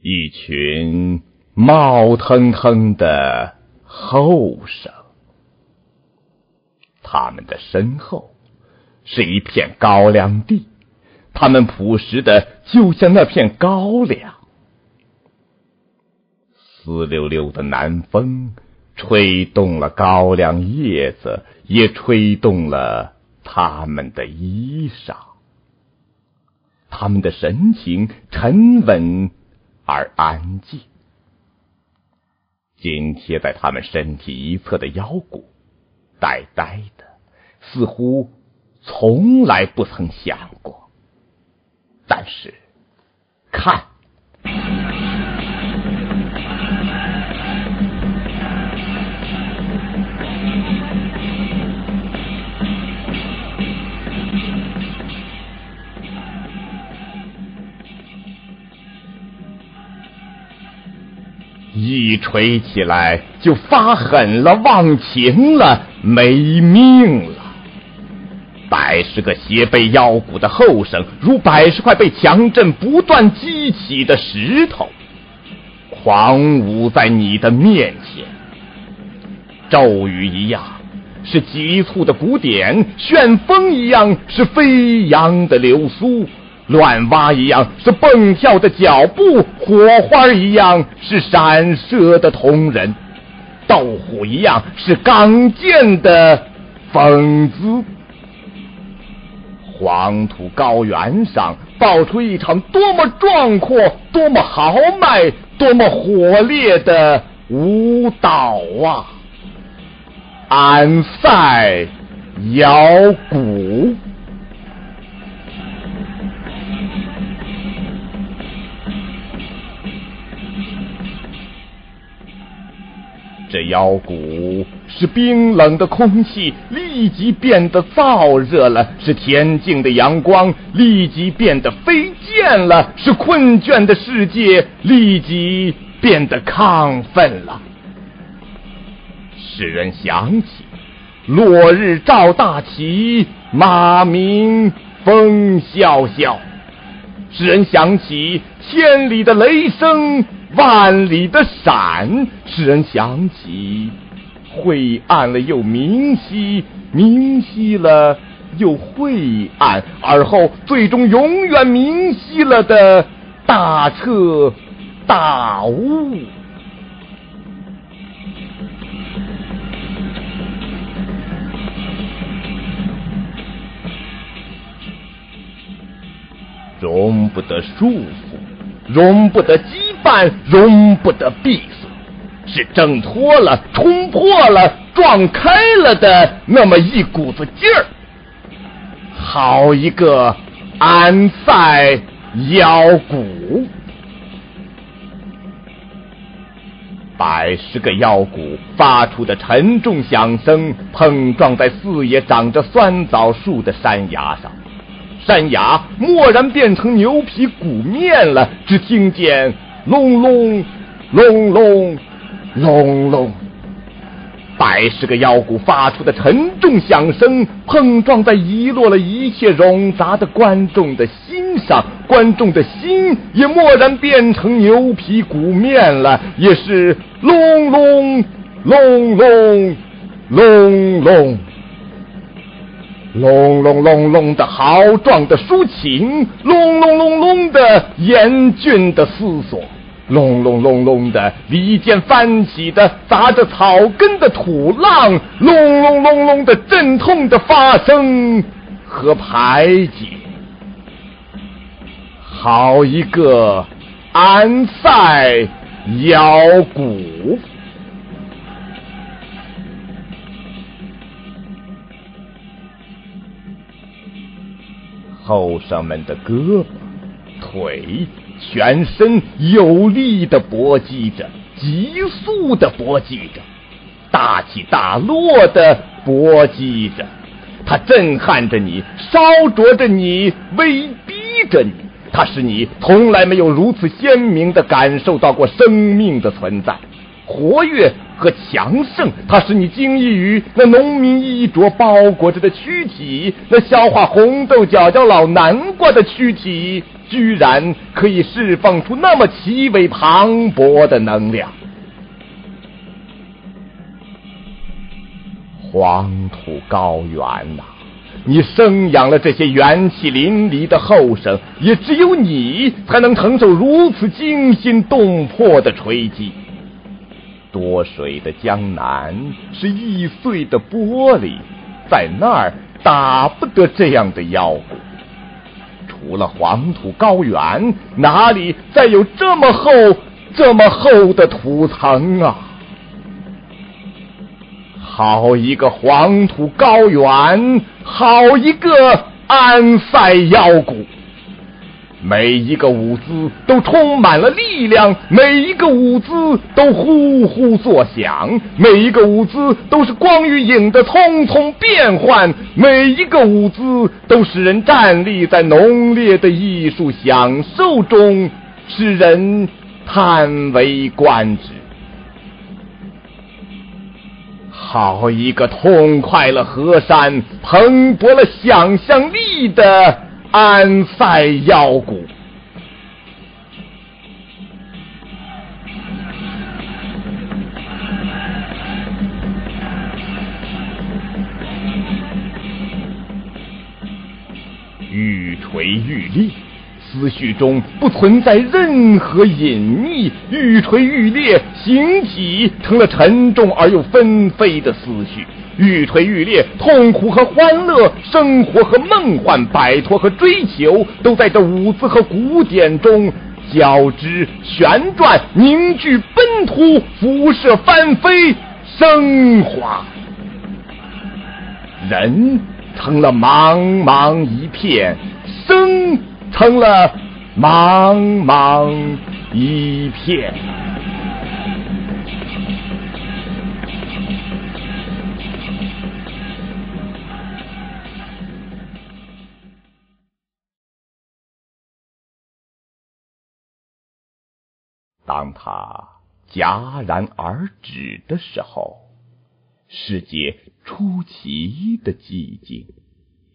一群冒腾腾的后生，他们的身后是一片高粱地，他们朴实的就像那片高粱。湿溜溜的南风吹动了高粱叶子，也吹动了他们的衣裳。他们的神情沉稳。而安静，紧贴在他们身体一侧的腰骨，呆呆的，似乎从来不曾想过。但是，看。一锤起来就发狠了，忘情了，没命了。百十个斜背腰鼓的后生，如百十块被强震不断激起的石头，狂舞在你的面前。骤雨一样是急促的鼓点，旋风一样是飞扬的流苏。乱蛙一样是蹦跳的脚步，火花一样是闪射的瞳人，斗虎一样是刚健的风姿。黄土高原上爆出一场多么壮阔、多么豪迈、多么火烈的舞蹈啊！安塞摇鼓。这腰鼓使冰冷的空气立即变得燥热了，使恬静的阳光立即变得飞溅了，使困倦的世界立即变得亢奋了，使人想起落日照大旗，马鸣风萧萧，使人想起千里的雷声。万里的闪，使人想起晦暗了又明晰，明晰了又晦暗，而后最终永远明晰了的大彻大悟。容不得束缚，容不得羁绊，容不得闭锁，是挣脱了、冲破了、撞开了的那么一股子劲儿。好一个安塞腰鼓！百十个腰鼓发出的沉重响声，碰撞在四野长着酸枣树的山崖上。山崖蓦然变成牛皮鼓面了，只听见隆隆隆隆隆隆，百十个腰鼓发出的沉重响声，碰撞在遗落了一切冗杂的观众的心上，观众的心也蓦然变成牛皮鼓面了，也是隆隆隆隆隆隆。隆隆隆隆的豪壮的抒情，隆隆隆隆的严峻的思索，隆隆隆隆的离间翻起的砸着草根的土浪，隆隆隆隆的阵痛的发声和排解。好一个安塞腰鼓！后生们的胳膊、腿、全身有力的搏击着，急速的搏击着，大起大落的搏击着。它震撼着你，烧灼着你，威逼着你。它使你从来没有如此鲜明的感受到过生命的存在。活跃和强盛，它使你惊异于那农民衣着包裹着的躯体，那消化红豆角角老南瓜的躯体，居然可以释放出那么奇伟磅礴的能量。黄土高原呐，你生养了这些元气淋漓的后生，也只有你才能承受如此惊心动魄的锤击。多水的江南是易碎的玻璃，在那儿打不得这样的妖骨。除了黄土高原，哪里再有这么厚、这么厚的土层啊？好一个黄土高原，好一个安塞腰谷。每一个舞姿都充满了力量，每一个舞姿都呼呼作响，每一个舞姿都是光与影的匆匆变换，每一个舞姿都使人站立在浓烈的艺术享受中，使人叹为观止。好一个痛快了河山、蓬勃了想象力的安塞腰鼓！愈锤愈烈。思绪中不存在任何隐秘，愈锤愈烈，形体成了沉重而又纷飞的思绪。愈锤愈烈，痛苦和欢乐，生活和梦幻，摆脱和追求，都在这舞姿和古典中交织、旋转、凝聚、奔突、辐射、翻飞、升华。人成了茫茫一片，生。成了茫茫一片。当他戛然而止的时候，世界出奇的寂静。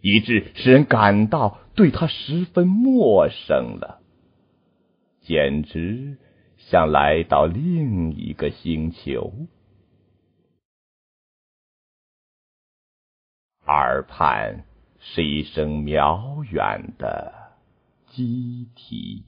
以致使人感到对他十分陌生了，简直像来到另一个星球。耳畔是一声渺远的鸡啼。